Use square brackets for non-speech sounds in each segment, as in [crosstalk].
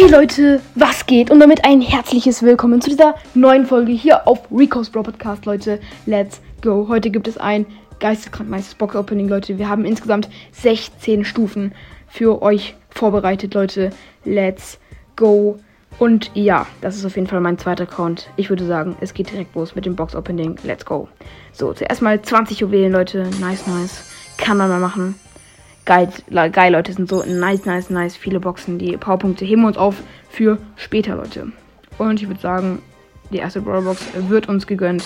Hey Leute, was geht? Und damit ein herzliches Willkommen zu dieser neuen Folge hier auf Rico's Bro Podcast, Leute. Let's go. Heute gibt es ein geisteskrank nice Box Opening, Leute. Wir haben insgesamt 16 Stufen für euch vorbereitet, Leute. Let's go. Und ja, das ist auf jeden Fall mein zweiter Account. Ich würde sagen, es geht direkt los mit dem Box Opening. Let's go. So, zuerst mal 20 Juwelen, Leute. Nice, nice. Kann man mal machen geil, geil, Leute. Sind so nice, nice, nice. Viele Boxen. Die Powerpunkte heben wir uns auf für später, Leute. Und ich würde sagen, die erste Brawlbox wird uns gegönnt.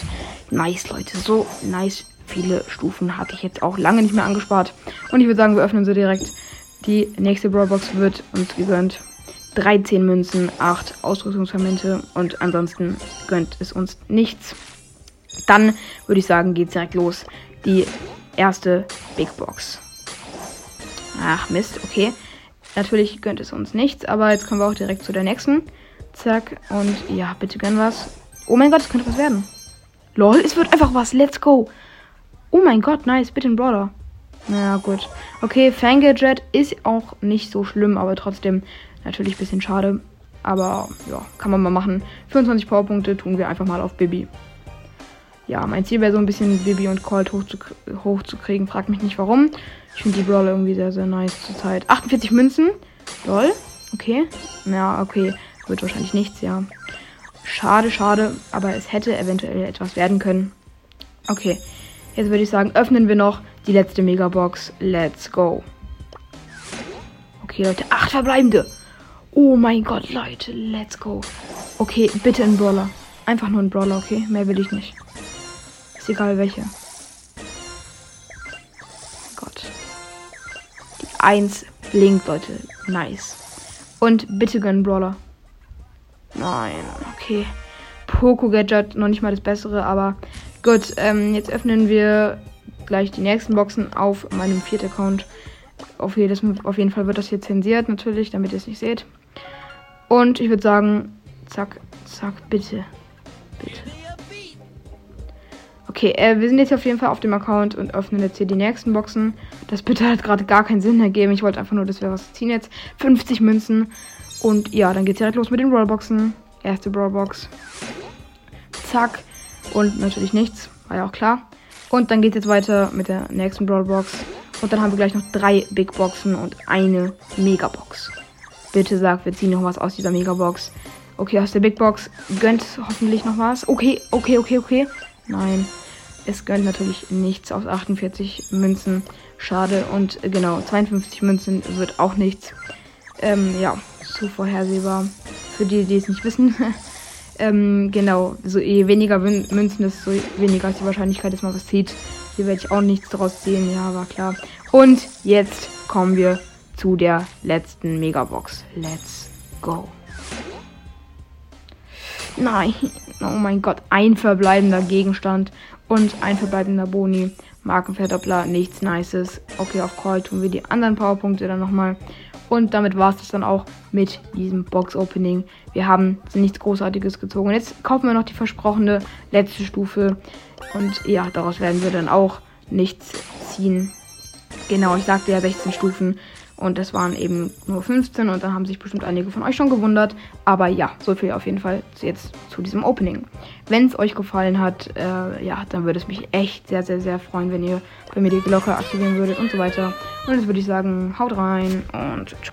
Nice, Leute. So nice. Viele Stufen hatte ich jetzt auch lange nicht mehr angespart. Und ich würde sagen, wir öffnen sie direkt. Die nächste Brawlbox wird uns gegönnt. 13 Münzen, 8 Ausrüstungsfragmente und ansonsten gönnt es uns nichts. Dann würde ich sagen, geht es direkt los. Die erste Big Box. Ach, Mist, okay. Natürlich gönnt es uns nichts, aber jetzt kommen wir auch direkt zu der nächsten. Zack, und ja, bitte gönn was. Oh mein Gott, es könnte was werden. Lol, es wird einfach was. Let's go. Oh mein Gott, nice. Bitte ein Brawler. Naja, gut. Okay, Fangadget ist auch nicht so schlimm, aber trotzdem natürlich ein bisschen schade. Aber ja, kann man mal machen. 25 Powerpunkte tun wir einfach mal auf Bibi. Ja, mein Ziel wäre so ein bisschen Bibi und Colt hochzukriegen. Hoch Frag mich nicht warum. Ich finde die Brawler irgendwie sehr, sehr nice zurzeit. 48 Münzen. Lol. Okay. Ja, okay. Wird wahrscheinlich nichts, ja. Schade, schade. Aber es hätte eventuell etwas werden können. Okay. Jetzt würde ich sagen, öffnen wir noch die letzte Megabox. Let's go. Okay, Leute. Acht verbleibende. Oh mein Gott, Leute. Let's go. Okay, bitte ein Brawler. Einfach nur ein Brawler, okay? Mehr will ich nicht. Ist egal welche. 1 blinkt, Leute. Nice. Und bitte gönnen Brawler. Nein, okay. Poco Gadget, noch nicht mal das Bessere, aber gut. Ähm, jetzt öffnen wir gleich die nächsten Boxen auf meinem vierten Account. Auf, jedes, auf jeden Fall wird das hier zensiert, natürlich, damit ihr es nicht seht. Und ich würde sagen, zack, zack. Bitte. Okay, äh, wir sind jetzt auf jeden Fall auf dem Account und öffnen jetzt hier die nächsten Boxen. Das bitte hat gerade gar keinen Sinn ergeben. Ich wollte einfach nur, dass wir was ziehen jetzt. 50 Münzen. Und ja, dann geht's direkt los mit den Brawlboxen. Erste Brawlbox. Zack. Und natürlich nichts. War ja auch klar. Und dann geht's jetzt weiter mit der nächsten Brawlbox. Und dann haben wir gleich noch drei Big Boxen und eine Megabox. Bitte sag, wir ziehen noch was aus dieser Megabox. Okay, aus der Big Box gönnt hoffentlich noch was. Okay, okay, okay, okay. Nein. Es gönnt natürlich nichts aus 48 Münzen. Schade. Und genau, 52 Münzen wird auch nichts. Ähm, ja, zu vorhersehbar. Für die, die es nicht wissen. [laughs] ähm, genau, so je weniger Münzen, desto weniger ist die Wahrscheinlichkeit, dass man was zieht. Hier werde ich auch nichts draus ziehen. Ja, war klar. Und jetzt kommen wir zu der letzten Megabox. Let's go. Nein, oh mein Gott, ein verbleibender Gegenstand und ein verbleibender Boni. Markenverdoppler, nichts Nices. Okay, auf Call tun wir die anderen Powerpunkte dann nochmal. Und damit war es das dann auch mit diesem Box-Opening. Wir haben nichts Großartiges gezogen. Jetzt kaufen wir noch die versprochene letzte Stufe. Und ja, daraus werden wir dann auch nichts ziehen. Genau, ich sagte ja 16 Stufen. Und das waren eben nur 15 und dann haben sich bestimmt einige von euch schon gewundert. Aber ja, so viel auf jeden Fall jetzt zu diesem Opening. Wenn es euch gefallen hat, äh, ja, dann würde es mich echt sehr, sehr, sehr freuen, wenn ihr bei mir die Glocke aktivieren würdet und so weiter. Und jetzt würde ich sagen, haut rein und ciao.